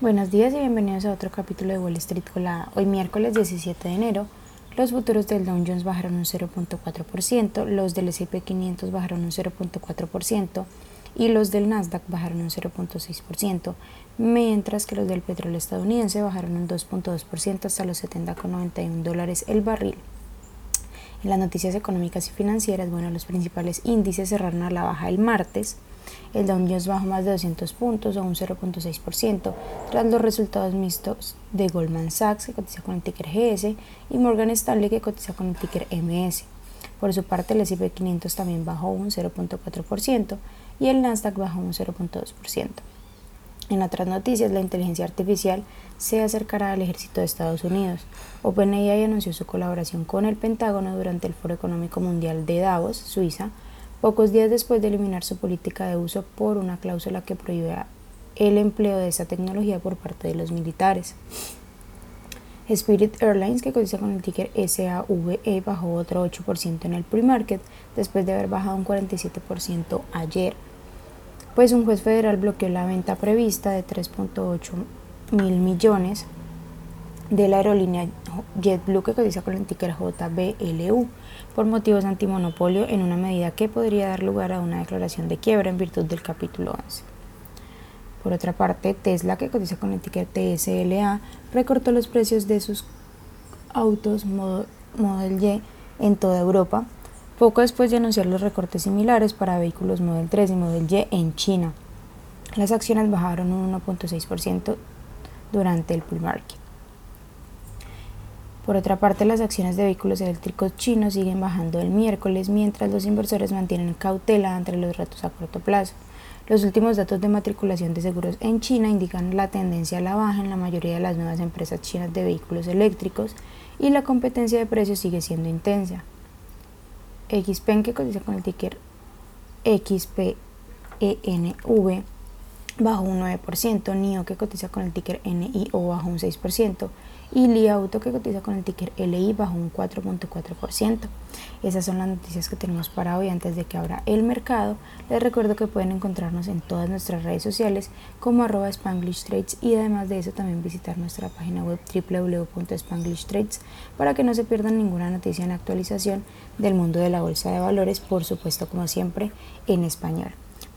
Buenos días y bienvenidos a otro capítulo de Wall Street Colada. Hoy miércoles 17 de enero, los futuros del Dow Jones bajaron un 0.4%, los del S&P 500 bajaron un 0.4% y los del Nasdaq bajaron un 0.6%, mientras que los del petróleo estadounidense bajaron un 2.2% hasta los 70,91 dólares el barril. En las noticias económicas y financieras, bueno, los principales índices cerraron a la baja el martes. El Dow Jones bajó más de 200 puntos o un 0.6% tras los resultados mixtos de Goldman Sachs que cotiza con el ticker GS y Morgan Stanley que cotiza con el ticker MS. Por su parte el S&P 500 también bajó un 0.4% y el Nasdaq bajó un 0.2%. En otras noticias, la inteligencia artificial se acercará al ejército de Estados Unidos. OpenAI anunció su colaboración con el Pentágono durante el Foro Económico Mundial de Davos, Suiza, pocos días después de eliminar su política de uso por una cláusula que prohíbe el empleo de esa tecnología por parte de los militares. Spirit Airlines, que cotiza con el ticker SAVE, bajó otro 8% en el pre-market después de haber bajado un 47% ayer pues un juez federal bloqueó la venta prevista de 3.8 mil millones de la aerolínea JetBlue que cotiza con el ticker JBLU por motivos antimonopolio en una medida que podría dar lugar a una declaración de quiebra en virtud del capítulo 11. Por otra parte, Tesla, que cotiza con el ticker TSLA, recortó los precios de sus autos Model Y en toda Europa poco después de anunciar los recortes similares para vehículos Model 3 y Model Y en China. Las acciones bajaron un 1.6% durante el pre-market. Por otra parte, las acciones de vehículos eléctricos chinos siguen bajando el miércoles, mientras los inversores mantienen cautela entre los retos a corto plazo. Los últimos datos de matriculación de seguros en China indican la tendencia a la baja en la mayoría de las nuevas empresas chinas de vehículos eléctricos y la competencia de precios sigue siendo intensa. XPEN que cotiza con el ticker XPENV bajo un 9%, NIO que cotiza con el ticker NIO bajo un 6% y Li Auto que cotiza con el ticker LI bajo un 4.4%. Esas son las noticias que tenemos para hoy antes de que abra el mercado. Les recuerdo que pueden encontrarnos en todas nuestras redes sociales como arroba Spanglish Trades y además de eso también visitar nuestra página web www.spanglishtrades para que no se pierdan ninguna noticia en actualización del mundo de la bolsa de valores, por supuesto como siempre en español.